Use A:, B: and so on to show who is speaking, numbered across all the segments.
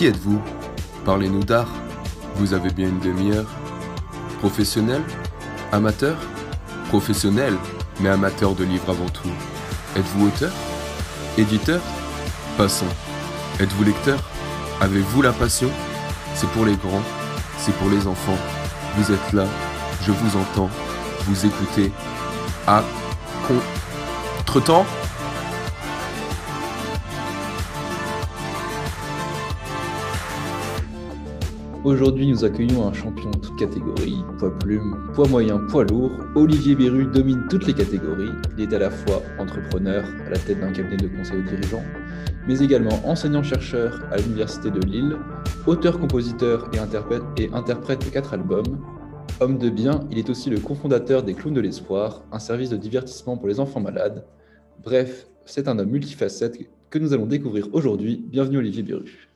A: Qui êtes-vous? Parlez-nous d'art. Vous avez bien une demi-heure Professionnel? Amateur? Professionnel, mais amateur de livres avant tout. Êtes-vous auteur? Éditeur? Passons. Êtes-vous lecteur? Avez-vous la passion? C'est pour les grands, c'est pour les enfants. Vous êtes là, je vous entends, vous écoutez. À contre-temps
B: Aujourd'hui, nous accueillons un champion de toute catégorie, poids plume, poids moyen, poids lourd. Olivier Beru domine toutes les catégories. Il est à la fois entrepreneur à la tête d'un cabinet de conseil aux dirigeants, mais également enseignant-chercheur à l'Université de Lille, auteur-compositeur et interprète, et interprète de quatre albums. Homme de bien, il est aussi le cofondateur des Clowns de l'Espoir, un service de divertissement pour les enfants malades. Bref, c'est un homme multifacette que nous allons découvrir aujourd'hui. Bienvenue Olivier Beru.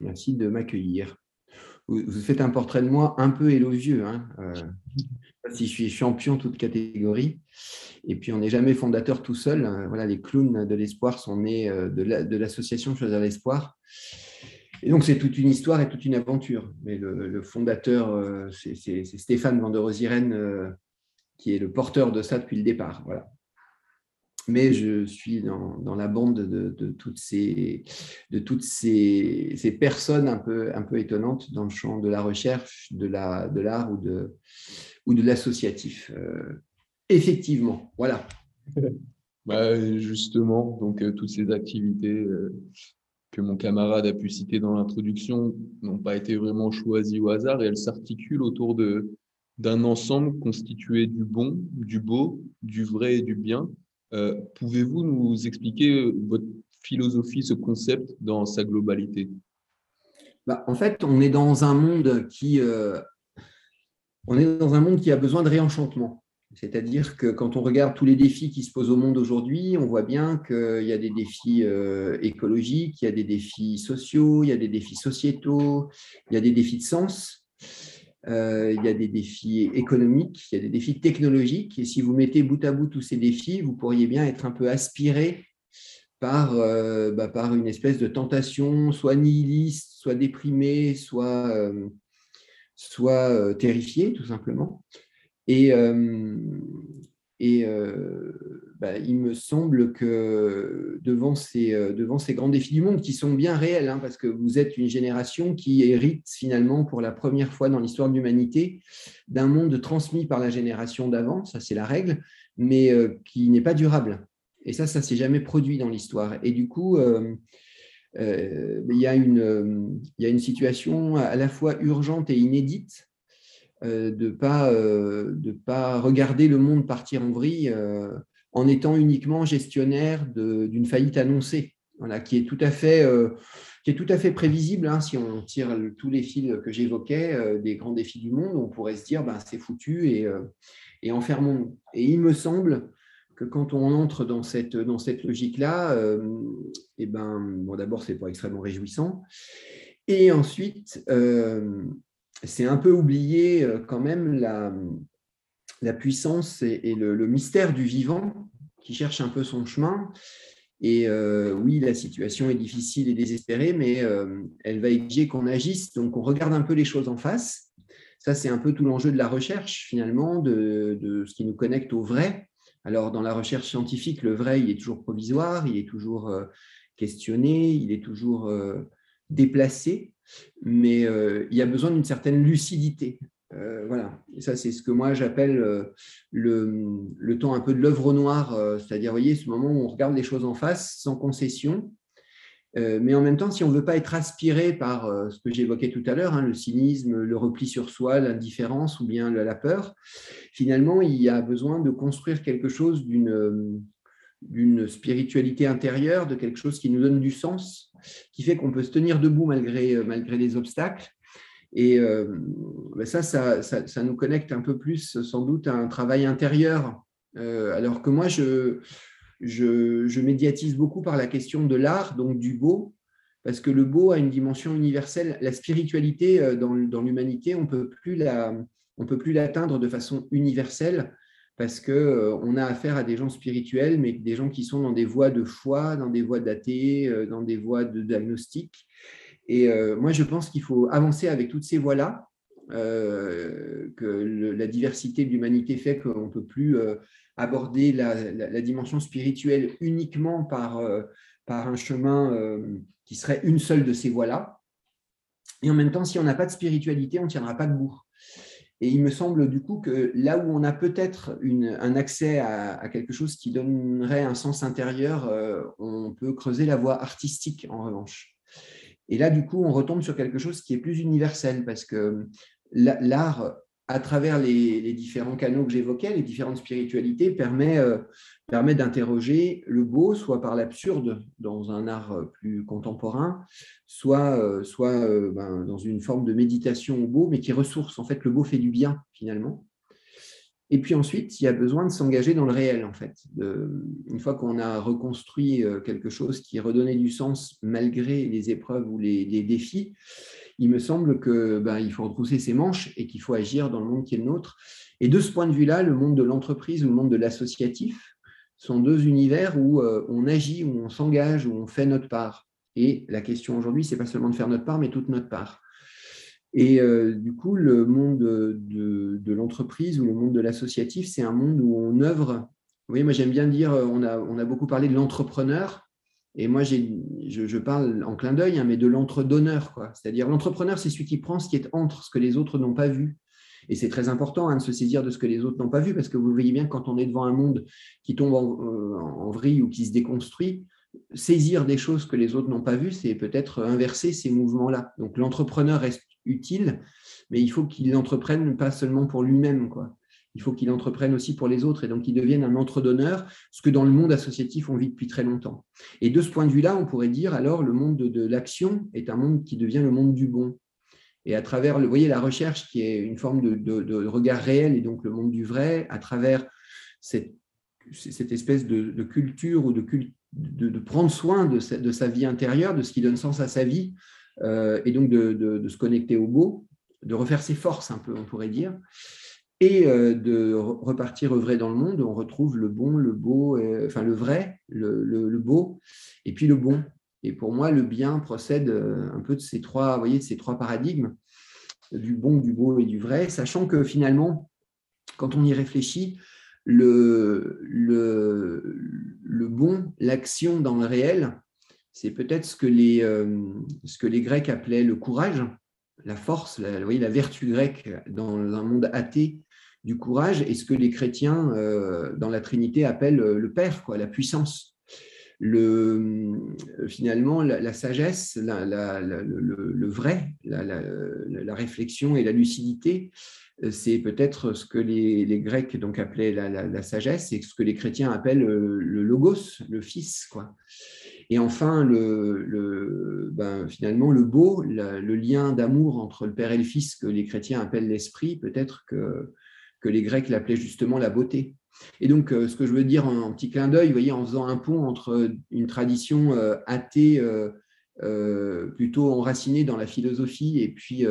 C: Merci de m'accueillir vous, faites un portrait de moi un peu élogieux. Hein euh, si je suis champion toute catégorie. Et puis, on n'est jamais fondateur tout seul. Hein. Voilà, les clowns de l'espoir sont nés euh, de l'association Choisir l'espoir. Et donc, c'est toute une histoire et toute une aventure. Mais le, fondateur, euh, c'est Stéphane Van der qui est le porteur de ça depuis le départ. Voilà mais je suis dans, la bande de, toutes, ces, de toutes ces, personnes un peu, un peu étonnantes dans le champ de la recherche, de l'art de ou de, ou de l'associatif. Euh, effectivement, voilà.
D: Bah, justement, donc euh, toutes ces activités euh, que mon camarade a pu citer dans l'introduction n'ont pas été vraiment choisies au hasard et elles s'articulent autour de d'un ensemble constitué du bon, du beau, du vrai et du bien, euh, pouvez-vous nous expliquer euh, votre philosophie, ce concept dans sa globalité?
C: Bah, En fait, on est dans un monde qui, euh, on est dans un monde qui a besoin de réenchantement. C'est-à-dire que quand on regarde tous les défis qui se posent au monde aujourd'hui, on voit bien qu'il y a des défis écologiques, il y a des défis sociaux, il y a des défis sociétaux, il y a des défis de sens. Euh, il y a des défis économiques, il y a des défis technologiques. Et si vous mettez bout à bout tous ces défis, vous pourriez bien être un peu aspiré par, euh, bah, par une espèce de tentation, soit nihiliste, soit déprimé, soit, euh, soit terrifié, tout simplement. Et, et bah, il me semble que devant ces, euh, devant ces grands défis du monde, qui sont bien réels, hein, parce que vous êtes une génération qui hérite finalement pour la première fois dans l'histoire de l'humanité d'un monde transmis par la génération d'avant, ça c'est la règle, mais euh, qui n'est pas durable. Et ça, ça s'est jamais produit dans l'histoire. Et du coup, euh, il, y a une, il y a une situation à la fois urgente et inédite de ne pas, de pas regarder le monde partir en vrille en étant uniquement gestionnaire d'une faillite annoncée, voilà, qui, est tout à fait, euh, qui est tout à fait prévisible. Hein, si on tire tous les fils que j'évoquais, euh, des grands défis du monde, on pourrait se dire ben, c'est foutu et, euh, et enfermons-nous. Et il me semble que quand on entre dans cette, dans cette logique-là, eh ben, d'abord, ce n'est pas extrêmement réjouissant. Et ensuite, c'est un peu oublié quand même la, puissance et, le, mystère du vivant qui cherche un peu son chemin. Et euh, oui, la situation est difficile et désespérée, mais euh, elle va exiger qu'on agisse. Donc, on regarde un peu les choses en face. Ça, c'est un peu tout l'enjeu de la recherche, finalement, de, ce qui nous connecte au vrai. Alors, dans la recherche scientifique, le vrai, il est toujours provisoire, il est toujours euh, questionné, il est toujours déplacé, mais il y a besoin d'une certaine lucidité. Euh, voilà, ça c'est ce que moi j'appelle euh, le, temps un peu de l'œuvre noire, euh, c'est-à-dire, voyez, ce moment où on regarde les choses en face, sans concession, mais en même temps, si on ne veut pas être aspiré par ce que j'évoquais tout à l'heure, hein, le cynisme, le repli sur soi, l'indifférence ou bien la peur, finalement, il y a besoin de construire quelque chose d'une d'une spiritualité intérieure, de quelque chose qui nous donne du sens, qui fait qu'on peut se tenir debout malgré, malgré les obstacles, et euh, ben ça, ça, nous connecte un peu plus sans doute à un travail intérieur. Euh, alors que moi, je, je, médiatise beaucoup par la question de l'art, donc du beau, parce que le beau a une dimension universelle. La spiritualité euh, dans, dans l'humanité, on on peut plus l'atteindre de façon universelle parce qu'on on a affaire à des gens spirituels, mais des gens qui sont dans des voies de foi, dans des voies d'athée, dans des voies de. Et moi, je pense qu'il faut avancer avec toutes ces voies-là, que la diversité de l'humanité fait qu'on ne peut plus aborder la, dimension spirituelle uniquement par, par un chemin qui serait une seule de ces voies-là. Et en même temps, si on n'a pas de spiritualité, on ne tiendra pas debout. Et il me semble du coup que là où on a peut-être un accès à, quelque chose qui donnerait un sens intérieur, euh, on peut creuser la voie artistique en revanche. Et là, du coup, on retombe sur quelque chose qui est plus universel parce que l'art à travers les, différents canaux que j'évoquais, les différentes spiritualités, permet, euh, permet d'interroger le beau, soit par l'absurde dans un art plus contemporain, soit, euh, euh, ben, dans une forme de méditation au beau, mais qui ressource. En fait, le beau fait du bien, finalement. Et puis ensuite, il y a besoin de s'engager dans le réel, en fait. une fois qu'on a reconstruit quelque chose qui redonnait du sens malgré les épreuves ou les défis, il me semble qu'il ben, faut retrousser ses manches et qu'il faut agir dans le monde qui est le nôtre. Et de ce point de vue-là, le monde de l'entreprise ou le monde de l'associatif sont deux univers où euh, on agit, où on s'engage, où on fait notre part. Et la question aujourd'hui, c'est pas seulement de faire notre part, mais toute notre part. Et euh, du coup, le monde de, de l'entreprise ou le monde de l'associatif, c'est un monde où on œuvre. Vous voyez, moi j'aime bien dire, on a, on a beaucoup parlé de l'entrepreneur, et moi, je, parle en clin d'œil, hein, mais de l'entre-donneur. C'est-à-dire, l'entrepreneur, c'est celui qui prend ce qui est entre, ce que les autres n'ont pas vu. Et c'est très important hein, de se saisir de ce que les autres n'ont pas vu, parce que vous voyez bien, quand on est devant un monde qui tombe en, euh, en vrille ou qui se déconstruit, saisir des choses que les autres n'ont pas vues, c'est peut-être inverser ces mouvements-là. Donc, l'entrepreneur reste utile, mais il faut qu'il entreprenne pas seulement pour lui-même. Il faut qu'il entreprenne aussi pour les autres et donc qu'il devienne un entre-donneur, ce que dans le monde associatif on vit depuis très longtemps. Et de ce point de vue-là, on pourrait dire alors le monde de, l'action est un monde qui devient le monde du bon. Et à travers, voyez, la recherche qui est une forme de, regard réel et donc le monde du vrai, à travers cette, espèce de, culture ou de, de, prendre soin de sa, vie intérieure, de ce qui donne sens à sa vie, euh, et donc de, se connecter au beau, de refaire ses forces un peu, on pourrait dire et euh, de repartir œuvrer dans le monde, on retrouve le bon, le beau, euh, enfin le vrai, le, beau, et puis le bon. Et pour moi, le bien procède euh, un peu de ces trois, voyez, ces trois paradigmes, du bon, du beau et du vrai, sachant que finalement, quand on y réfléchit, le, le, le bon, l'action dans le réel, c'est peut-être ce, que les, ce que les Grecs appelaient le courage, la force, voyez, la vertu grecque dans un monde athée du courage et ce que les chrétiens euh, dans la Trinité appellent euh, le Père, quoi, la puissance. Le, euh, finalement, la, sagesse, le, vrai, la, réflexion et la lucidité, c'est peut-être ce que les, Grecs donc appelaient la, sagesse et ce que les chrétiens appellent le logos, le Fils. Quoi. Et enfin, le, ben, finalement, le beau, le lien d'amour entre le Père et le Fils que les chrétiens appellent l'esprit, peut-être que que les Grecs l'appelaient justement la beauté. Et donc, euh, ce que je veux dire en, petit clin d'œil, vous voyez, en faisant un pont entre une tradition euh, athée euh, plutôt enracinée dans la philosophie et puis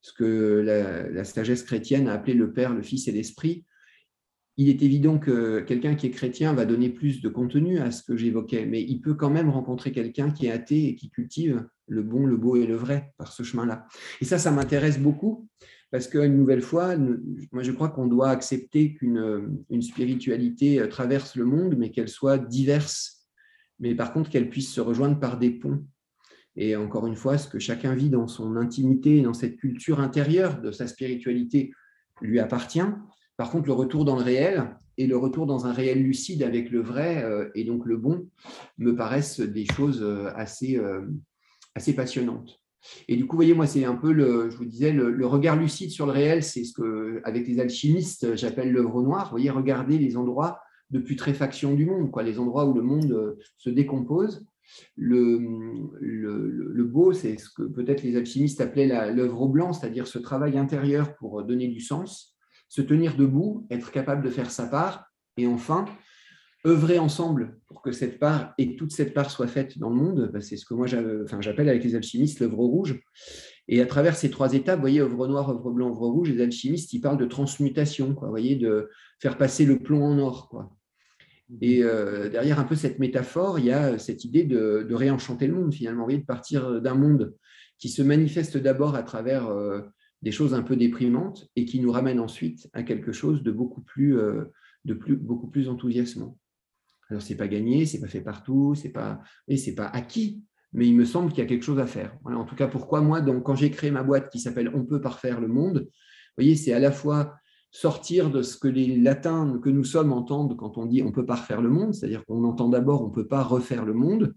C: ce que la, sagesse chrétienne a appelé le Père, le Fils et l'Esprit, il est évident que quelqu'un qui est chrétien va donner plus de contenu à ce que j'évoquais, mais il peut quand même rencontrer quelqu'un qui est athée et qui cultive le bon, le beau et le vrai par ce chemin-là. Et ça, ça m'intéresse beaucoup parce qu'une nouvelle fois, moi je crois qu'on doit accepter qu'une une spiritualité euh, traverse le monde, mais qu'elle soit diverse, mais par contre qu'elle puisse se rejoindre par des ponts. Et encore une fois, ce que chacun vit dans son intimité, dans cette culture intérieure de sa spiritualité, lui appartient. Par contre, le retour dans le réel et le retour dans un réel lucide avec le vrai euh, et donc le bon me paraissent des choses euh, assez, assez passionnantes. Et du coup, voyez, moi, c'est un peu, le, je vous disais, le, regard lucide sur le réel, c'est ce que, avec les alchimistes, j'appelle l'œuvre noire. Vous voyez, regarder les endroits de putréfaction du monde, quoi, les endroits où le monde euh, se décompose. Le, le, beau, c'est ce que peut-être les alchimistes appelaient l'œuvre au blanc, c'est-à-dire ce travail intérieur pour donner du sens, se tenir debout, être capable de faire sa part, et enfin, œuvrer ensemble pour que cette part et toute cette part soit faite dans le monde, bah, c'est ce que moi j'appelle avec les alchimistes l'œuvre rouge. Et à travers ces trois étapes, vous voyez, œuvre noire, œuvre blanc, œuvre rouge, les alchimistes, ils parlent de transmutation, quoi, vous voyez, de faire passer le plomb en or. Quoi. Et euh, derrière un peu cette métaphore, il y a cette idée de, réenchanter le monde finalement, de partir d'un monde qui se manifeste d'abord à travers euh, des choses un peu déprimantes et qui nous ramène ensuite à quelque chose de beaucoup plus, euh, de plus, beaucoup plus enthousiasmant. Alors c'est pas gagné, c'est pas fait partout, c'est pas, et c'est pas acquis, mais il me semble qu'il y a quelque chose à faire. en tout cas, pourquoi moi, donc, quand j'ai créé ma boîte qui s'appelle On peut parfaire le monde, vous voyez, c'est à la fois sortir de ce que les latins que nous sommes entendent quand on dit on peut pas refaire le monde, c'est-à-dire qu'on entend d'abord on peut pas refaire le monde,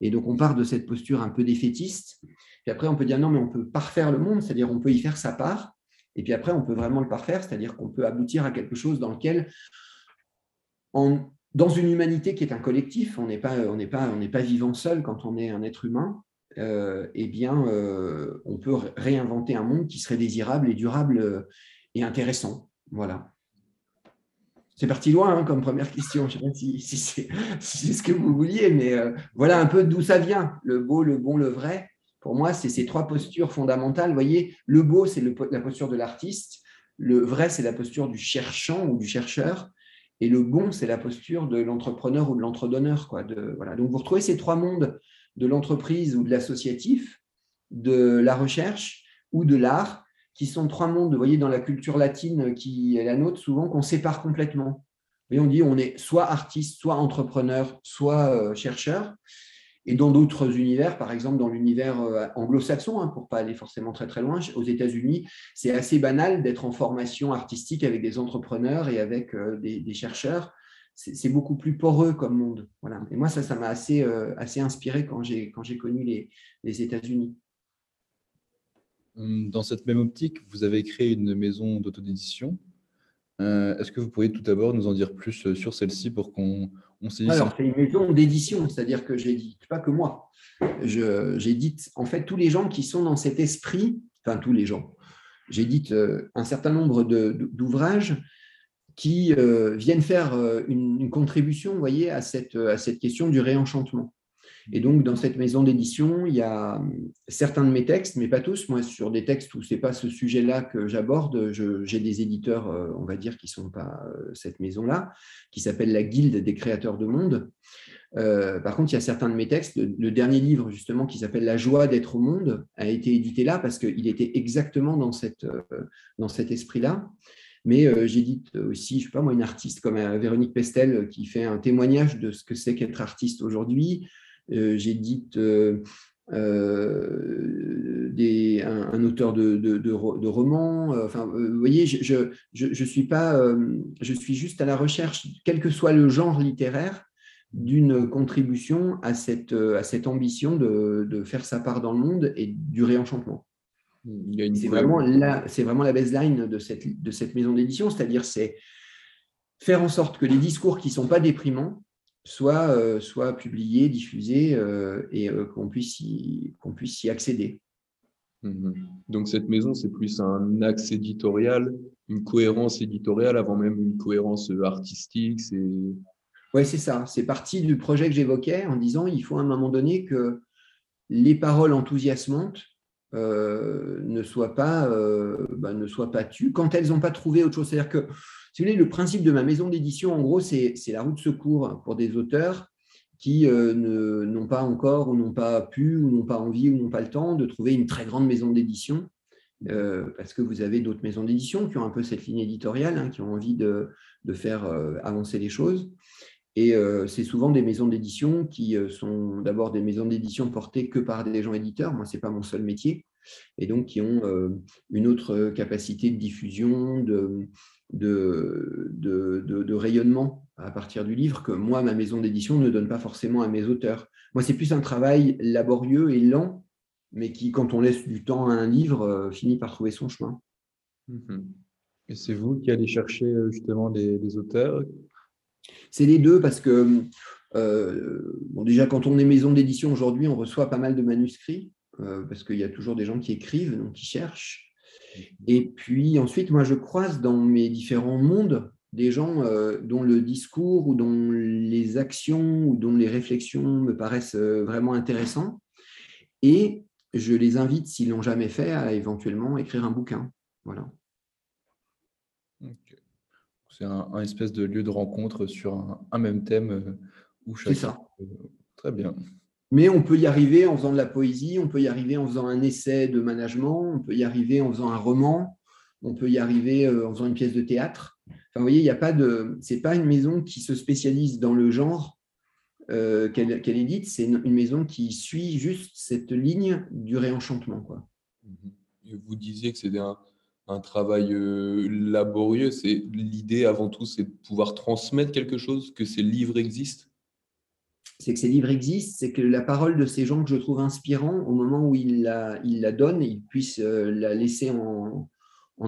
C: et donc on part de cette posture un peu défaitiste, puis après on peut dire non mais on peut parfaire le monde, c'est-à-dire on peut y faire sa part, et puis après on peut vraiment le parfaire, c'est-à-dire qu'on peut aboutir à quelque chose dans lequel dans une humanité qui est un collectif, on n'est pas, on n'est pas, on n'est pas vivant seul quand on est un être humain. Euh, eh bien, euh, on peut réinventer un monde qui serait désirable et durable euh, et intéressant. Voilà. C'est parti loin hein, comme première question. Je ne sais pas si, c'est ce que vous vouliez, mais voilà un peu d'où ça vient. Le beau, le bon, le vrai. Pour moi, c'est ces trois postures fondamentales. Vous voyez, le beau, c'est la posture de l'artiste. Le vrai, c'est la posture du cherchant ou du chercheur. Et le bon, c'est la posture de l'entrepreneur ou de l'entredonneur. Donc, vous retrouvez ces trois mondes de l'entreprise ou de l'associatif, de la recherche ou de l'art, qui sont trois mondes, vous voyez, dans la culture latine qui est la nôtre, souvent qu'on sépare complètement. Et on dit on est soit artiste, soit entrepreneur, soit euh, chercheur. Et dans d'autres univers, par exemple dans l'univers euh, anglo-saxon, hein, pour pas aller forcément très très loin, aux États-Unis, c'est assez banal d'être en formation artistique avec des entrepreneurs et avec euh, des, chercheurs. C'est beaucoup plus poreux comme monde. Voilà. Et moi, ça, ça m'a assez, euh, inspiré quand j'ai connu les, les États-Unis.
B: Hum, dans cette même optique, vous avez créé une maison d'autodédition. Est-ce que vous pourriez tout d'abord nous en dire plus sur celle-ci pour qu'on
C: alors, c'est une maison d'édition, c'est-à-dire que j'édite pas que moi. J'édite en fait tous les gens qui sont dans cet esprit, enfin tous les gens. J'édite euh, un certain nombre d'ouvrages qui euh, viennent faire euh, une, une, contribution, vous voyez, à cette, à cette question du réenchantement. Et donc, dans cette maison d'édition, il y a certains de mes textes, mais pas tous. Moi, sur des textes où ce n'est pas ce sujet-là que j'aborde, j'ai des éditeurs, euh, on va dire, qui ne sont pas euh, cette maison-là, qui s'appelle la Guilde des créateurs de monde. Euh, par contre, il y a certains de mes textes. Le, dernier livre, justement, qui s'appelle La joie d'être au monde, a été édité là parce qu'il était exactement dans, dans cet esprit-là. Mais j'édite aussi, je sais pas moi, une artiste comme Véronique Pestel qui fait un témoignage de ce que c'est qu'être artiste aujourd'hui. Euh, j'édite euh, euh, des, un, auteur de, de, romans. Enfin, vous voyez, je, je, suis pas, je suis juste à la recherche, quel que soit le genre littéraire, d'une contribution à cette, à cette ambition de, de, faire sa part dans le monde et du réenchantement. C'est vraiment, la, vraiment la baseline de cette, de cette maison d'édition, c'est-à-dire c'est faire en sorte que les discours qui ne sont pas déprimants soit, euh, soit publié, diffusé euh, et euh, qu'on puisse, y, puisse y accéder.
D: Mhm. Donc cette maison, c'est plus un axe éditorial, une cohérence éditoriale avant même une cohérence artistique. C'est...
C: Oui, c'est ça. C'est parti du projet que j'évoquais en disant il faut à un moment donné que les paroles enthousiasmantes ne, soient pas, bah, ne soient pas tues quand elles n'ont pas trouvé autre chose. C'est-à-dire que si vous voulez, le principe de ma maison d'édition, en gros, c'est la roue de secours pour des auteurs qui euh, n'ont pas encore ou n'ont pas pu ou n'ont pas envie ou n'ont pas le temps de trouver une très grande maison d'édition. Euh, parce que vous avez d'autres maisons d'édition qui ont un peu cette ligne éditoriale, hein, qui ont envie de, faire euh, avancer les choses. Et c'est souvent des maisons d'édition qui sont d'abord des maisons d'édition portées que par des gens éditeurs. Moi, ce n'est pas mon seul métier. Et donc, qui ont une autre capacité de diffusion, de, de, de, rayonnement à partir du livre que moi, ma maison d'édition ne donne pas forcément à mes auteurs. Moi, c'est plus un travail laborieux et lent, mais qui, quand on laisse du temps à un livre, euh, finit par trouver son chemin.
B: Mhm. Et c'est vous qui allez chercher euh, justement les, auteurs?
C: C'est les deux parce que, euh, bon, déjà, quand on est maison d'édition aujourd'hui, on reçoit pas mal de manuscrits, parce qu'il y a toujours des gens qui écrivent, donc qui cherchent. Et puis ensuite, moi, je croise dans mes différents mondes des gens euh, dont le discours ou dont les actions ou dont les réflexions me paraissent euh, vraiment intéressants. Et je les invite, s'ils l'ont jamais fait, à éventuellement écrire un bouquin. Voilà.
B: C'est un, espèce de lieu de rencontre sur un, même thème où chacun.
C: C'est ça.
B: Très bien.
C: Mais on peut y arriver en faisant de la poésie, on peut y arriver en faisant un essai de management, on peut y arriver en faisant un roman, on peut y arriver en faisant une pièce de théâtre. Enfin, vous voyez, il n'y a pas c'est pas une maison qui se spécialise dans le genre euh, qu'elle édite, c'est une, maison qui suit juste cette ligne du réenchantement. Quoi.
A: Mhm. vous disiez que c'était un, travail euh, laborieux. C'est l'idée avant tout, c'est de pouvoir transmettre quelque chose, que ces livres existent?
C: C'est que ces livres existent, c'est que la parole de ces gens que je trouve inspirants, au moment où ils la, donnent, ils puissent euh, la laisser en,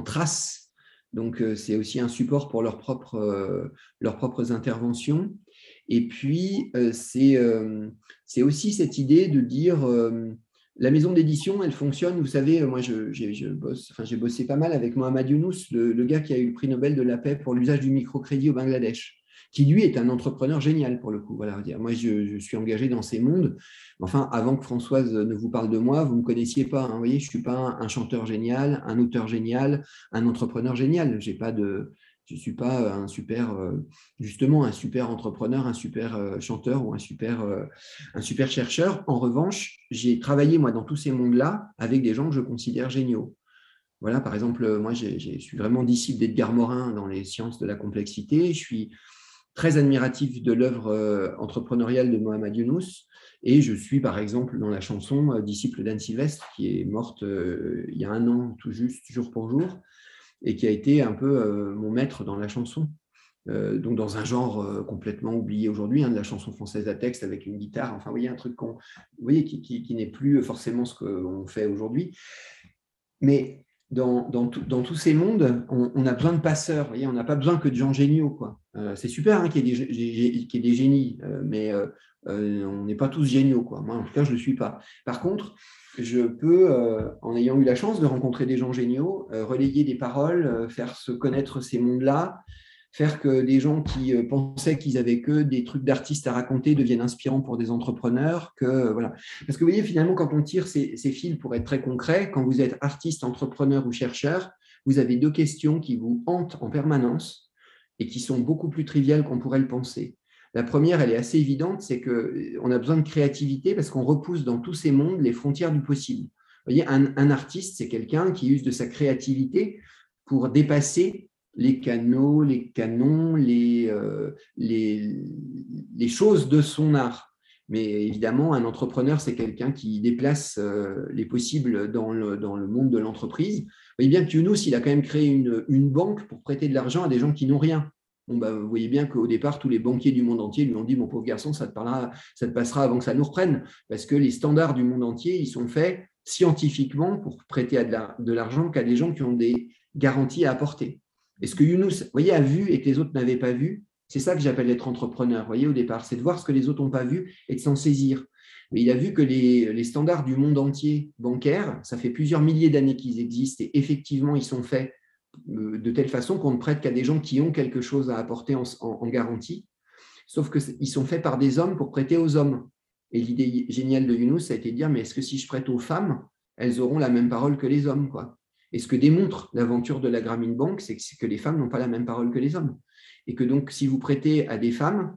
C: trace. Donc c'est aussi un support pour leurs propres, leurs propres interventions. Et puis, euh, euh, c'est aussi cette idée de dire, euh, la maison d'édition, elle fonctionne, vous savez, moi, j'ai bossé pas mal avec Mohamed Younous, le, gars qui a eu le prix Nobel de la paix pour l'usage du microcrédit au Bangladesh, qui lui est un entrepreneur génial pour le coup. Voilà, moi, je, suis engagé dans ces mondes. Enfin, avant que Françoise ne vous parle de moi, vous ne me connaissiez pas. Hein. vous voyez, je ne suis pas un, chanteur génial, un auteur génial, un entrepreneur génial. Je n'ai pas de je ne suis pas un super, euh, justement, un super entrepreneur, un super euh, chanteur ou un super, euh, un super chercheur. En revanche, j'ai travaillé, moi, dans tous ces mondes-là avec des gens que je considère géniaux. Voilà, par exemple, moi, je suis vraiment disciple d'Edgar Morin dans les sciences de la complexité. Je suis très admiratif de l'œuvre entrepreneuriale de Mohamed Younous. Et je suis, par exemple, dans la chanson, disciple d'Anne Sylvestre, qui est morte il y a un an, tout juste, jour pour jour et qui a été un peu euh, mon maître dans la chanson. Euh, donc dans un genre euh, complètement oublié aujourd'hui, hein, de la chanson française à texte avec une guitare, enfin, vous voyez, un truc qui, qui, n'est plus forcément ce qu'on fait aujourd'hui. Mais dans, tous ces mondes, on, a besoin de passeurs, voyez, on n'a pas besoin que de gens géniaux. Quoi. c'est super hein, qu'il y, ait des, génies, mais on n'est pas tous géniaux. Quoi. Moi, en tout cas, je ne le suis pas. Par contre, je peux, euh, en ayant eu la chance de rencontrer des gens géniaux, euh, relayer des paroles, euh, faire se connaître ces mondes-là, faire que des gens qui pensaient qu'ils avaient que des trucs d'artistes à raconter deviennent inspirants pour des entrepreneurs. Que, voilà. Parce que vous voyez, finalement, quand on tire ces, ces fils pour être très concret, quand vous êtes artiste, entrepreneur ou chercheur, vous avez deux questions qui vous hantent en permanence et qui sont beaucoup plus triviales qu'on pourrait le penser. La première, elle est assez évidente, c'est qu'on a besoin de créativité parce qu'on repousse dans tous ces mondes les frontières du possible. Vous voyez, un, artiste, c'est quelqu'un qui use de sa créativité pour dépasser les canaux, les canons, les, euh, les, les, choses de son art. Mais évidemment, un entrepreneur, c'est quelqu'un qui déplace euh, les possibles dans le, dans le monde de l'entreprise. Vous voyez bien que Yunus, il a quand même créé une, une banque pour prêter de l'argent à des gens qui n'ont rien. Bah, vous voyez bien qu'au départ, tous les banquiers du monde entier lui ont dit Mon pauvre garçon, ça te, ça te passera avant que ça nous reprenne. Parce que les standards du monde entier, ils sont faits scientifiquement pour prêter de l'argent qu'à des gens qui ont des garanties à apporter. Et ce que Younous, a vu et que les autres n'avaient pas vu, c'est ça que j'appelle être entrepreneur, voyez, au départ, c'est de voir ce que les autres n'ont pas vu et de s'en saisir. Mais il a vu que les, standards du monde entier bancaire, ça fait plusieurs milliers d'années qu'ils existent et effectivement, ils sont faits euh, de telle façon qu'on ne prête qu'à des gens qui ont quelque chose à apporter en, garantie. Sauf qu'ils sont faits par des hommes pour prêter aux hommes. Et l'idée géniale de Yunus, ça a été de dire, mais est-ce que si je prête aux femmes, elles auront la même parole que les hommes Et ce que démontre l'aventure de la Grameen Bank, c'est que les femmes n'ont pas la même parole que les hommes. Et que donc, si vous prêtez à des femmes,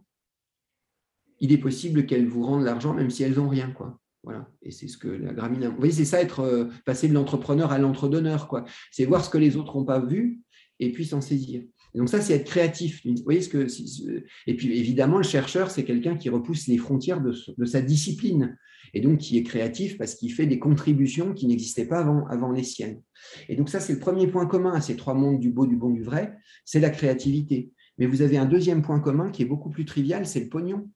C: il est possible qu'elles vous rendent l'argent même si elles n'ont rien. quoi. Voilà. Et c'est ce que la Gramine. Vous voyez, c'est ça, être euh, passer de l'entrepreneur à l'entre-donneur. C'est voir ce que les autres n'ont pas vu et puis s'en saisir. Donc, ça, c'est être créatif. Vous voyez ce que. Et puis, évidemment, le chercheur, c'est quelqu'un qui repousse les frontières de, sa discipline et donc qui est créatif parce qu'il fait des contributions qui n'existaient pas avant, avant les siennes. Et donc, ça, c'est le premier point commun à ces trois mondes du beau, du bon, du vrai c'est la créativité. Mais vous avez un deuxième point commun qui est beaucoup plus trivial c'est le pognon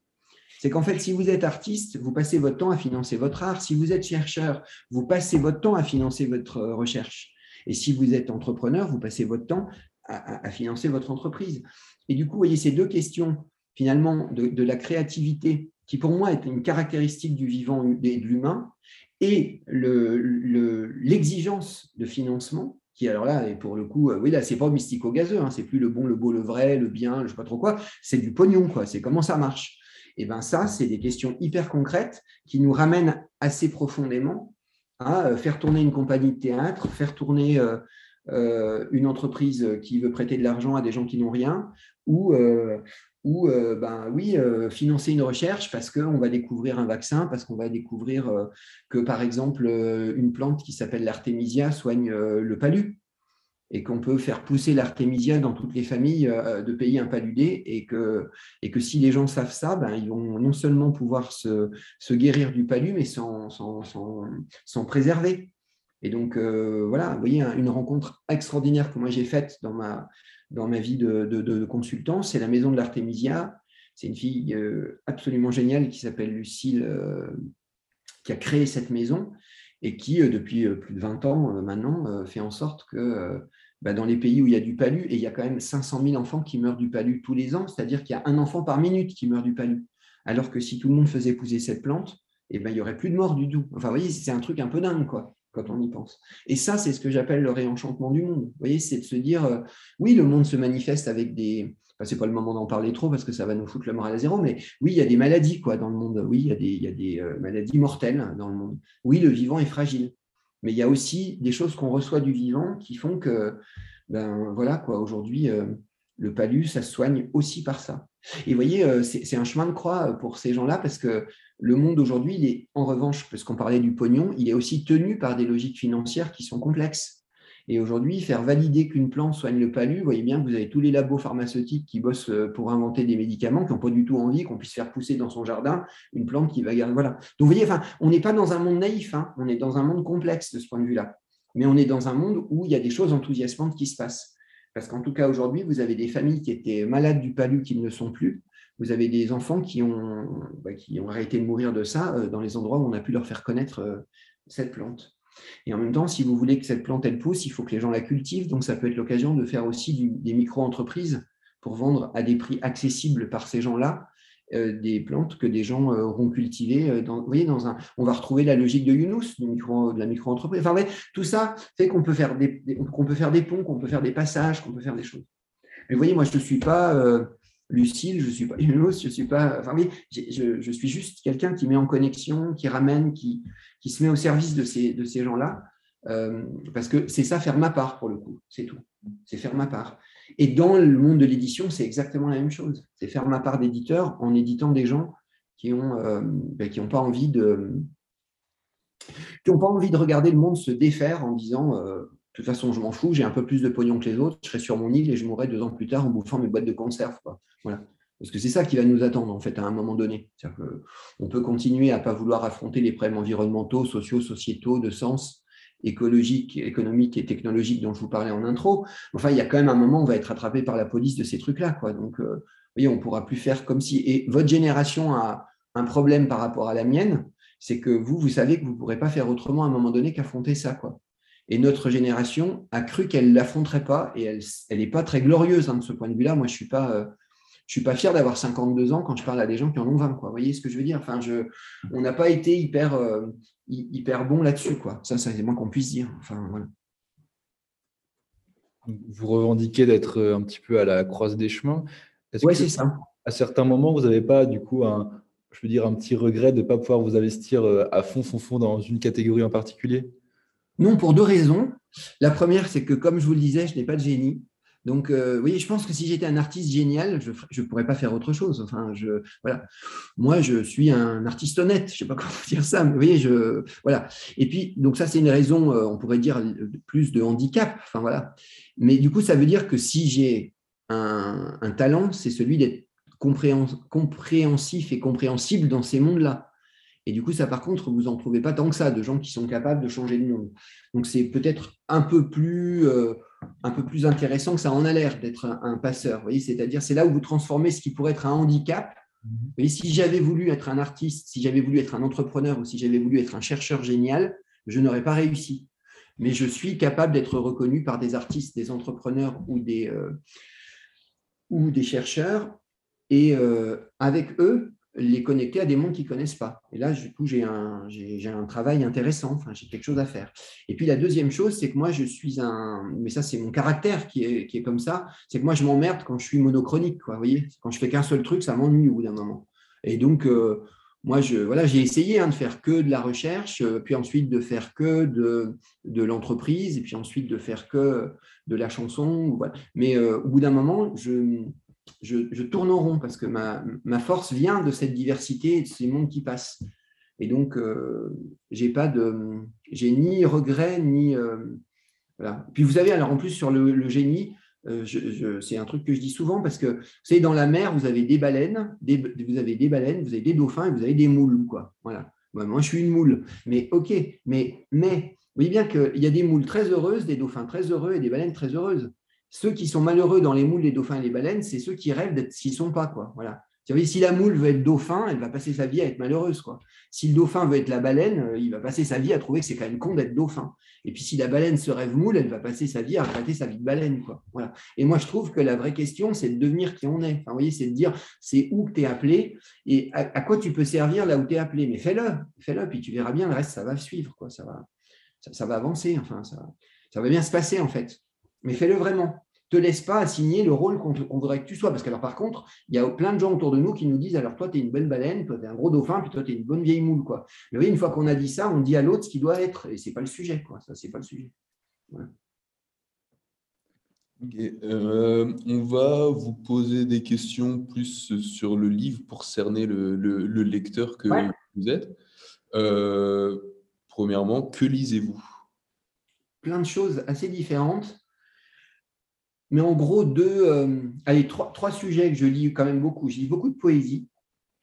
C: c'est qu'en fait, si vous êtes artiste, vous passez votre temps à financer votre art. Si vous êtes chercheur, vous passez votre temps à financer votre recherche. Et si vous êtes entrepreneur, vous passez votre temps à, financer votre entreprise. Et du coup, vous voyez ces deux questions, finalement, de, la créativité, qui pour moi est une caractéristique du vivant et de l'humain, et l'exigence le, de financement, qui alors là, et pour le coup, euh, oui, là, c'est pas mystico-gazeux, hein, c'est plus le bon, le beau, le vrai, le bien, je sais pas trop quoi, c'est du pognon, quoi, c'est comment ça marche. Et bien ça, c'est des questions hyper concrètes qui nous ramènent assez profondément à euh, faire tourner une compagnie de théâtre, faire tourner euh, une entreprise qui veut prêter de l'argent à des gens qui n'ont rien, ou, ou ben, oui, financer une recherche parce qu'on va découvrir un vaccin, parce qu'on va découvrir que, par exemple, une plante qui s'appelle l'artémisia soigne le palu et qu'on peut faire pousser l'artémisia dans toutes les familles euh, de pays impaludés et que, si les gens savent ça, ben, ils vont non seulement pouvoir se, guérir du palu, mais s'en préserver. Et donc, euh, voilà, vous voyez, une rencontre extraordinaire que moi j'ai faite dans ma, dans ma vie de, consultant, c'est la maison de l'artémisia. C'est une fille euh, absolument géniale qui s'appelle Lucille, qui a créé cette maison et qui, depuis plus de 20 ans maintenant, fait en sorte que bah, dans les pays où il y a du palu, et il y a quand même 500 000 enfants qui meurent du palu tous les ans, c'est-à-dire qu'il y a un enfant par minute qui meurt du palu. Alors que si tout le monde faisait pousser cette plante, eh ben, il n'y aurait plus de mort du tout. Enfin, vous voyez, c'est un truc un peu dingue, quoi, quand on y pense. Et ça, c'est ce que j'appelle le réenchantement du monde. Vous voyez, c'est de se dire, euh, oui, le monde se manifeste avec des... Enfin, ce n'est pas le moment d'en parler trop parce que ça va nous foutre le moral à zéro, mais oui, il y a des maladies quoi, dans le monde. Oui, il y a des, il y a des euh, maladies mortelles dans le monde. Oui, le vivant est fragile. Mais il y a aussi des choses qu'on reçoit du vivant qui font que, ben voilà, quoi, aujourd'hui, euh, le palu, ça se soigne aussi par ça. Et vous voyez, euh, c'est un chemin de croix pour ces gens-là parce que le monde aujourd'hui, est, en revanche, parce qu'on parlait du pognon, il est aussi tenu par des logiques financières qui sont complexes. Et aujourd'hui, faire valider qu'une plante soigne le palu, vous voyez bien que vous avez tous les labos pharmaceutiques qui bossent euh, pour inventer des médicaments, qui n'ont pas du tout envie qu'on puisse faire pousser dans son jardin une plante qui va garder. Voilà. Donc vous voyez, on n'est pas dans un monde naïf, hein. on est dans un monde complexe de ce point de vue-là. Mais on est dans un monde où il y a des choses enthousiasmantes qui se passent. Parce qu'en tout cas, aujourd'hui, vous avez des familles qui étaient malades du palu qui ne le sont plus. Vous avez des enfants qui ont, bah, arrêté de mourir de ça euh, dans les endroits où on a pu leur faire connaître euh, cette plante. Et en même temps, si vous voulez que cette plante elle pousse, il faut que les gens la cultivent. Donc, ça peut être l'occasion de faire aussi des micro-entreprises pour vendre à des prix accessibles par ces gens-là des plantes que des gens euh, auront cultivées. Euh, dans, vous voyez, dans un, on va retrouver la logique de Yunus, de, la micro-entreprise. Enfin, tout ça fait qu'on peut, faire des, qu'on peut faire des ponts, qu'on peut faire des passages, qu'on peut faire des choses. Mais vous voyez, moi, je ne suis pas Lucille, je ne suis pas Yunus, je suis pas. Enfin, je, je, suis juste quelqu'un qui met en connexion, qui ramène, qui, qui se met au service de ces, de ces gens-là. parce que c'est ça, faire ma part pour le coup, c'est tout. C'est faire ma part. Et dans le monde de l'édition, c'est exactement la même chose. C'est faire ma part d'éditeur en éditant des gens qui n'ont euh, ben, pas envie de qui pas envie de regarder le monde se défaire en disant euh, de toute façon, je m'en fous, j'ai un peu plus de pognon que les autres, je serai sur mon île et je mourrai deux ans plus tard en bouffant mes boîtes de conserve. Voilà. Parce que c'est ça qui va nous attendre, en fait, à un moment donné. On peut continuer à ne pas vouloir affronter les problèmes environnementaux, sociaux, sociétaux, de sens, écologique, économique et technologique dont je vous parlais en intro. Enfin, il y a quand même un moment où on va être attrapé par la police de ces trucs-là. Quoi. Donc, euh, vous voyez, on ne pourra plus faire comme si. Et votre génération a un problème par rapport à la mienne, c'est que vous, vous savez que vous ne pourrez pas faire autrement à un moment donné qu'affronter ça. Quoi. Et notre génération a cru qu'elle ne l'affronterait pas, et elle n'est pas très glorieuse hein, de ce point de vue-là. Moi, je ne suis pas. Euh, je suis pas fier d'avoir 52 ans quand je parle à des gens qui en ont 20. Quoi. Vous voyez ce que je veux dire? Enfin, je, On n'a pas été hyper, euh, hyper bon là-dessus. Quoi. Ça, c'est moins qu'on puisse dire. Enfin, voilà.
B: Vous revendiquez d'être euh, un petit peu à la croise des chemins.
C: Oui, c'est ça.
B: À certains moments, vous n'avez pas du coup un, je veux dire, un petit regret de ne pas pouvoir vous investir euh, à fond, fond, fond dans une catégorie en particulier?
C: Non, pour deux raisons. La première, c'est que comme je vous le disais, je n'ai pas de génie. Donc, euh, oui, je pense que si j'étais un artiste génial, je ne pourrais pas faire autre chose. Enfin, je, voilà. Moi, je suis un artiste honnête. Je ne sais pas comment dire ça, mais vous voyez, je, voilà. Et puis, donc ça, c'est une raison, euh, on pourrait dire, plus de handicap. Enfin, voilà. Mais du coup, ça veut dire que si j'ai un, talent, c'est celui d'être compréhensif et compréhensible dans ces mondes-là. Et du coup, ça, par contre, vous n'en trouvez pas tant que ça, de gens qui sont capables de changer le monde. Donc, c'est peut-être un peu plus... Euh, un peu plus intéressant que ça en a l'air d'être un, passeur. C'est-à-dire, c'est là où vous transformez ce qui pourrait être un handicap. Mhm. si j'avais voulu être un artiste, si j'avais voulu être un entrepreneur ou si j'avais voulu être un chercheur génial, je n'aurais pas réussi. Mais je suis capable d'être reconnu par des artistes, des entrepreneurs ou des, euh, ou des chercheurs. Et euh, avec eux, les connecter à des mondes qu'ils ne connaissent pas. Et là, du coup, j'ai un, un travail intéressant, enfin, j'ai quelque chose à faire. Et puis la deuxième chose, c'est que moi, je suis un, mais ça, c'est mon caractère qui est, qui est comme ça, c'est que moi, je m'emmerde quand je suis monochronique. Vous voyez quand je fais qu'un seul truc, ça m'ennuie au bout d'un moment. Et donc, euh, moi, je, voilà, j'ai essayé hein, de faire que de la recherche, euh, puis ensuite de faire que de, de l'entreprise, et puis ensuite de faire que de la chanson. Mais euh, au bout d'un moment, je, je, tourne en rond parce que ma, force vient de cette diversité et de ces mondes qui passent. Et donc, euh, j'ai pas de, j'ai ni regret ni voilà. Puis vous savez, alors en plus sur le génie, euh, c'est un truc que je dis souvent parce que vous savez, dans la mer, vous avez des baleines, vous avez des baleines, vous avez des dauphins et vous avez des moules. Voilà. moi, je suis une moule. Mais OK, mais, mais vous voyez bien qu'il y a des moules très heureuses, des dauphins très heureux et des baleines très heureuses. Ceux qui sont malheureux dans les moules, les dauphins et les baleines, c'est ceux qui rêvent d'être ce qu'ils ne sont pas. Quoi. Voilà si la moule veut être dauphin, elle va passer sa vie à être malheureuse. Quoi. Si le dauphin veut être la baleine, euh, il va passer sa vie à trouver que c'est quand même con d'être dauphin. Et puis si la baleine se rêve moule, elle va passer sa vie à regretter sa vie de baleine. Quoi. Voilà. Et moi, je trouve que la vraie question, c'est de devenir qui on est. Enfin, c'est de dire c'est où que tu es appelé et à, quoi tu peux servir là où tu es appelé. Mais fais-le, fais-le, puis tu verras bien, le reste, ça va suivre. Quoi. Ça, va, ça, va avancer. Enfin, ça va bien se passer, en fait. Mais fais-le vraiment te laisse pas assigner le rôle qu'on voudrait que tu sois. Parce que alors, par contre, il y a plein de gens autour de nous qui nous disent alors toi, tu es une belle baleine, toi, tu es un gros dauphin, puis toi, tu es une bonne vieille moule. Quoi. Mais oui, une fois qu'on a dit ça, on dit à l'autre ce qu'il doit être. Et ce n'est pas le sujet. Quoi. Ça, c'est pas le sujet.
D: Euh, on va vous poser des questions plus sur le livre pour cerner le, lecteur que vous êtes. Euh, premièrement, que lisez-vous?
C: Plein de choses assez différentes mais en gros, deux, euh, allez, trois, trois, sujets que je lis quand même beaucoup. Je lis beaucoup de poésie,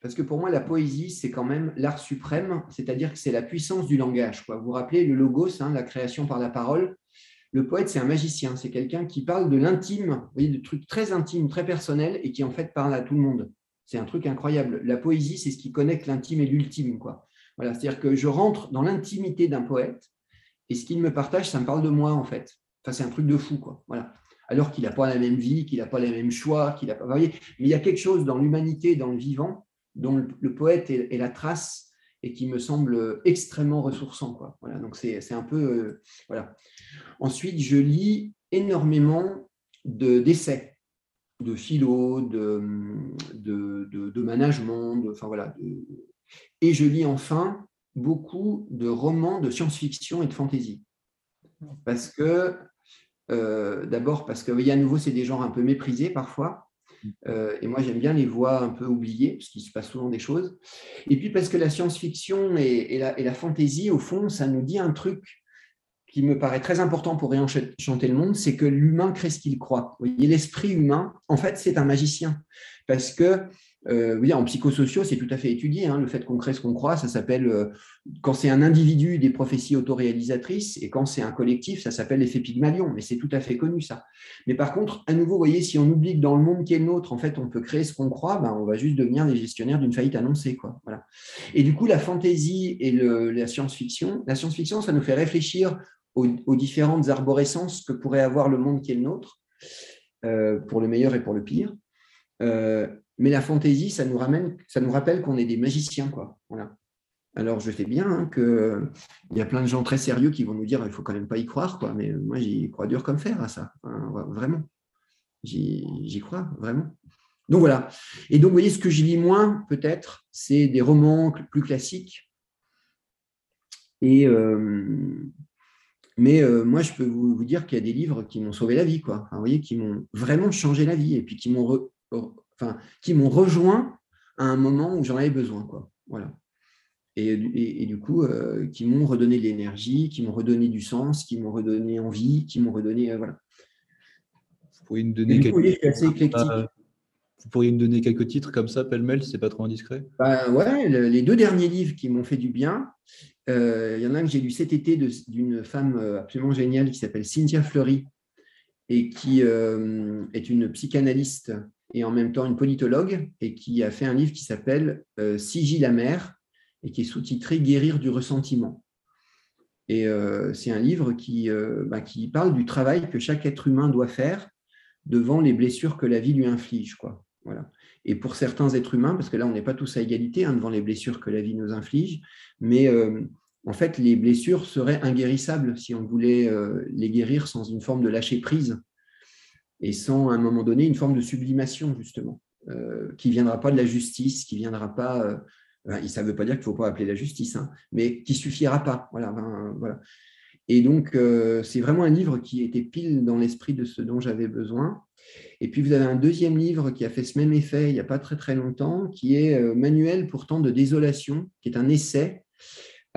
C: parce que pour moi, la poésie, c'est quand même l'art suprême, c'est-à-dire que c'est la puissance du langage. Vous vous rappelez le logos, hein, la création par la parole Le poète, c'est un magicien, c'est quelqu'un qui parle de l'intime, de trucs très intimes, très personnels, et qui en fait parle à tout le monde. C'est un truc incroyable. La poésie, c'est ce qui connecte l'intime et l'ultime. Voilà, c'est-à-dire que je rentre dans l'intimité d'un poète, et ce qu'il me partage, ça me parle de moi, en fait. Enfin, c'est un truc de fou. Quoi. Voilà alors qu'il n'a pas la même vie, qu'il n'a pas les mêmes choix, qu'il a pas. Voyez Mais il y a quelque chose dans l'humanité, dans le vivant, dont le, poète est, la trace et qui me semble extrêmement ressourçant. Quoi. Voilà, donc c'est un peu. Euh, voilà. Ensuite, je lis énormément d'essais, de, philo, de, de, de, management, enfin voilà. et je lis enfin beaucoup de romans de science-fiction et de fantasy. Parce que euh, d'abord parce que, à nouveau, c'est des genres un peu méprisés parfois. Euh, et moi, j'aime bien les voix un peu oubliées, parce qu'il se passe souvent des choses. Et puis parce que la science-fiction et, la, et fantaisie, au fond, ça nous dit un truc qui me paraît très important pour réenchanter le monde, c'est que l'humain crée ce qu'il croit. Voyez, l'esprit humain, en fait, c'est un magicien. Parce que euh, en psychosociaux, c'est tout à fait étudié. Hein, le fait qu'on crée ce qu'on croit, ça s'appelle, euh, quand c'est un individu, des prophéties autoréalisatrices, et quand c'est un collectif, ça s'appelle l'effet Pygmalion. Mais c'est tout à fait connu, ça. Mais par contre, à nouveau, voyez, si on oublie que dans le monde qui est le nôtre, en fait, on peut créer ce qu'on croit, ben, on va juste devenir les gestionnaires d'une faillite annoncée. Quoi. Voilà. Et du coup, la fantaisie et la science-fiction, la science-fiction, ça nous fait réfléchir aux, différentes arborescences que pourrait avoir le monde qui est le nôtre, euh, pour le meilleur et pour le pire. Mais la fantaisie, ça nous, ramène, ça nous rappelle qu'on est des magiciens. Quoi. Voilà. Alors, je sais bien qu'il y a plein de gens très sérieux qui vont nous dire ne faut quand même pas y croire, quoi. mais moi, j'y crois dur comme fer à ça. vraiment. J'y crois, vraiment. Donc voilà. Et donc, vous voyez, ce que je lis moins, peut-être, c'est des romans plus classiques. Et, euh, mais euh, moi, je peux vous, dire qu'il y a des livres qui m'ont sauvé la vie, quoi. vous voyez, qui m'ont vraiment changé la vie et puis qui m'ont enfin, qui m'ont rejoint à un moment où j'en avais besoin. Quoi. Voilà. Et, et, du coup, euh, qui m'ont redonné de l'énergie, qui m'ont redonné du sens, qui m'ont redonné envie, qui m'ont redonné. Euh, voilà.
B: Vous pourriez me donner quelques... Vous pourriez me donner quelques titres comme ça, pêle-mêle, si c'est pas trop indiscret?
C: Bah, ouais, les deux derniers livres qui m'ont fait du bien. Euh, il y en a un que j'ai lu cet été d'une femme absolument géniale qui s'appelle Cynthia Fleury et qui est une psychanalyste et en même temps une politologue, et qui a fait un livre qui s'appelle euh, Sigil la mer, et qui est sous-titré Guérir du ressentiment. Et euh, c'est un livre qui, euh, bah, qui parle du travail que chaque être humain doit faire devant les blessures que la vie lui inflige. Quoi. Voilà. Et pour certains êtres humains, parce que là, on n'est pas tous à égalité hein, devant les blessures que la vie nous inflige, mais en fait, les blessures seraient inguérissables si on voulait les guérir sans une forme de lâcher prise et sans à un moment donné une forme de sublimation justement, euh, qui viendra pas de la justice, qui viendra pas euh, ça ne veut pas dire qu'il ne faut pas appeler la justice, hein, mais qui suffira pas. Voilà, voilà. Et donc, euh, c'est vraiment un livre qui était pile dans l'esprit de ce dont j'avais besoin. Et puis, vous avez un deuxième livre qui a fait ce même effet il n'y a pas très très longtemps, qui est euh, Manuel pourtant de désolation, qui est un essai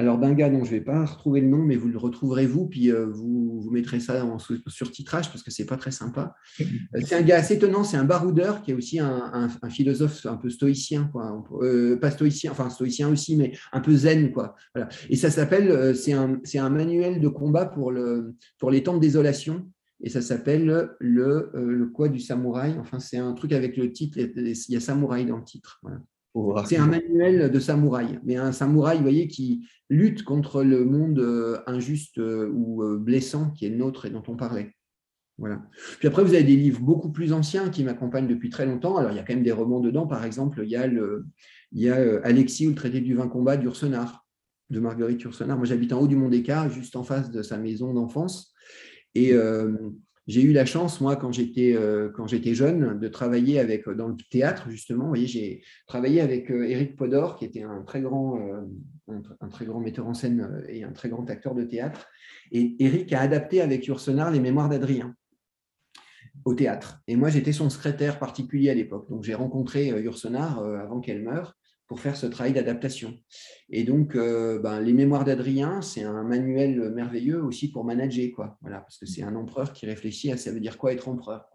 C: alors d'un gars dont je ne vais pas retrouver le nom, mais vous le retrouverez vous, puis euh, vous, vous mettrez ça en surtitrage parce que c'est pas très sympa. Euh, c'est un gars assez étonnant, c'est un baroudeur qui est aussi un, philosophe un peu stoïcien, quoi. Euh, pas stoïcien, enfin stoïcien aussi, mais un peu zen, quoi. Et ça s'appelle, c'est un, un, manuel de combat pour, le, pour les temps de désolation. Et ça s'appelle le, le quoi du samouraï. Enfin, c'est un truc avec le titre, il y a samouraï dans le titre. Voilà. C'est un manuel de samouraï, mais un samouraï, vous voyez, qui lutte contre le monde euh, injuste euh, ou euh, blessant qui est le nôtre et dont on parlait. Voilà. Puis après, vous avez des livres beaucoup plus anciens qui m'accompagnent depuis très longtemps. Alors, il y a quand même des romans dedans. Par exemple, il y a, le, il y a Alexis ou le traité du vin combat d'Ursenard, de Marguerite Ursenard. Moi, j'habite en haut du Mont des juste en face de sa maison d'enfance. Et j'ai eu la chance, moi, quand j'étais euh, jeune, de travailler avec dans le théâtre justement. Vous j'ai travaillé avec euh, Éric Podor, qui était un très grand euh, un, très grand metteur en scène et un très grand acteur de théâtre. Et Éric a adapté avec Ursenard les Mémoires d'Adrien au théâtre. Et moi, j'étais son secrétaire particulier à l'époque. Donc, j'ai rencontré Ursenard avant qu'elle meure pour faire ce travail d'adaptation. Et donc, euh, ben, les mémoires d'Adrien, c'est un manuel merveilleux aussi pour manager, quoi. Voilà, parce que c'est un empereur qui réfléchit à ça veut dire quoi être empereur.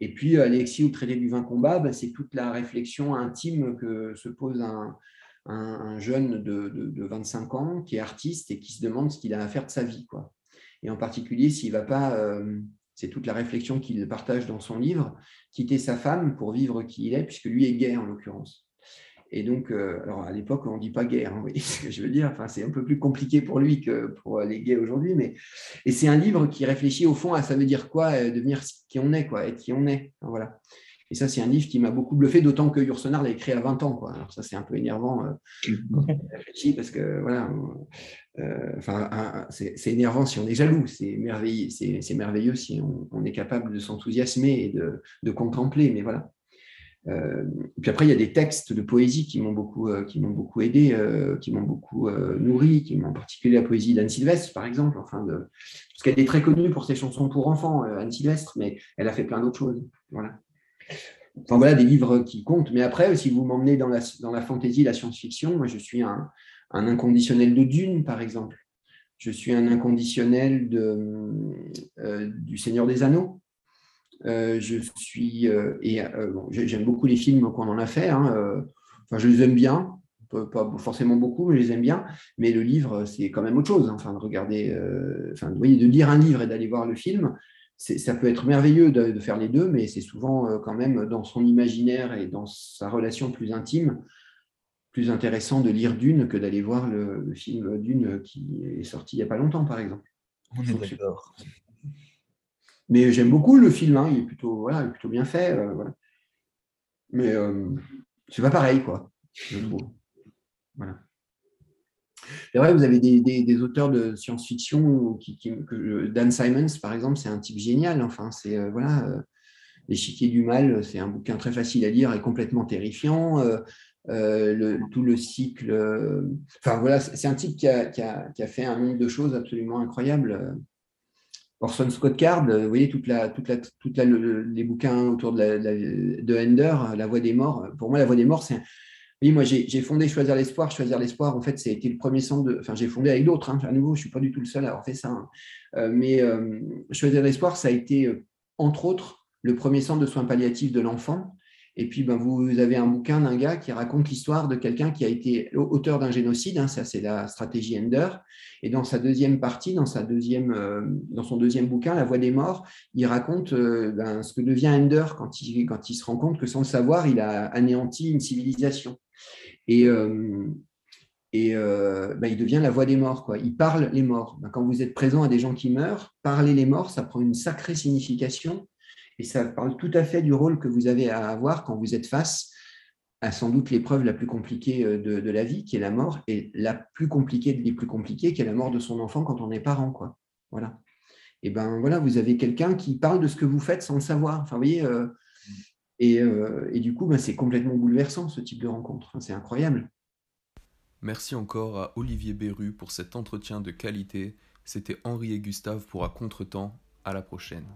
C: Et puis, Alexis ou traité du vin combat, ben, c'est toute la réflexion intime que se pose un, un, jeune de, de, 25 ans qui est artiste et qui se demande ce qu'il a à faire de sa vie. Quoi. Et en particulier, s'il va pas, euh, c'est toute la réflexion qu'il partage dans son livre, quitter sa femme pour vivre qui il est, puisque lui est gay en l'occurrence. Et donc, euh, alors à l'époque, on ne dit pas guerre, hein, vous voyez ce que je veux dire enfin, C'est un peu plus compliqué pour lui que pour les gays aujourd'hui. Mais... Et c'est un livre qui réfléchit au fond à ça veut dire quoi euh, devenir qui on est, quoi, être qui on est. voilà. Et ça, c'est un livre qui m'a beaucoup bluffé, d'autant que Yourcenar l'a écrit à 20 ans. Quoi. Alors ça, c'est un peu énervant euh, parce que voilà, enfin, c'est énervant si on est jaloux, c'est merveilleux, c'est merveilleux si on, est capable de s'enthousiasmer et de, de, contempler. Mais voilà, euh, puis après, il y a des textes de poésie qui m'ont beaucoup, euh, qui m'ont beaucoup aidé, euh, qui m'ont beaucoup nourri, qui en particulier la poésie d'Anne Sylvestre, par exemple, enfin parce qu'elle est très connue pour ses chansons pour enfants, Anne Sylvestre, mais elle a fait plein d'autres choses. Voilà. Enfin voilà, des livres qui comptent. Mais après, si vous m'emmenez dans la, dans la fantaisie, la science-fiction, moi je suis un, un, inconditionnel de Dune, par exemple. Je suis un inconditionnel de, du Seigneur des Anneaux. Euh, je suis euh, et euh, j'aime beaucoup les films qu'on en a fait. Hein, enfin, je les aime bien, pas forcément beaucoup, mais je les aime bien. Mais le livre, c'est quand même autre chose. Hein, enfin, de enfin, de lire un livre et d'aller voir le film, ça peut être merveilleux de, faire les deux, mais c'est souvent quand même dans son imaginaire et dans sa relation plus intime, plus intéressant de lire Dune que d'aller voir le, film Dune qui est sorti il n'y a pas longtemps, par exemple.
B: On est d'accord.
C: Mais j'aime beaucoup le film, hein. il, est plutôt, voilà, plutôt bien fait. Euh. Mais euh, c'est pas pareil, quoi. C'est vrai, vous avez des, auteurs de science-fiction, qui, Dan Simons, par exemple, c'est un type génial. Enfin, c'est euh, voilà, L'échiquier du mal, c'est un bouquin très facile à lire et complètement terrifiant. tout le cycle. enfin voilà, c'est un type qui, a, qui a, fait un nombre de choses absolument incroyables. Orson Scott Card, vous voyez, toute les bouquins autour de, la, de Ender, La Voix des Morts. Pour moi, La Voix des Morts, c'est. Oui, moi, j'ai fondé Choisir l'espoir. Choisir l'espoir, en fait, ça été le premier centre de. Enfin, j'ai fondé avec d'autres. Hein. À nouveau, je ne suis pas du tout le seul à avoir fait ça. Hein. Euh, mais euh, Choisir l'espoir, ça a été, euh, entre autres, le premier centre de soins palliatifs de l'enfant. Et puis, ben, vous avez un bouquin d'un gars qui raconte l'histoire de quelqu'un qui a été auteur d'un génocide. Hein, ça, c'est la stratégie Ender. Et dans sa deuxième partie, dans, sa deuxième, euh, dans son deuxième bouquin, La Voix des morts, il raconte euh, ben, ce que devient Ender quand il, quand il se rend compte que sans le savoir, il a anéanti une civilisation. Et, euh, et ben, il devient la voix des morts. Quoi. Il parle les morts. Ben, quand vous êtes présent à des gens qui meurent, parler les morts, ça prend une sacrée signification et ça parle tout à fait du rôle que vous avez à avoir quand vous êtes face à sans doute l'épreuve la plus compliquée euh, de, la vie, qui est la mort, et la plus compliquée des plus compliquées, qui est la mort de son enfant quand on est parent. Quoi. Voilà. Et ben voilà, vous avez quelqu'un qui parle de ce que vous faites sans le savoir. Enfin, euh, et, euh, et, du coup, ben, c'est complètement bouleversant ce type de rencontre. C'est incroyable.
A: Merci encore à Olivier Berru pour cet entretien de qualité. C'était Henri et Gustave pour À Contretemps. À la prochaine.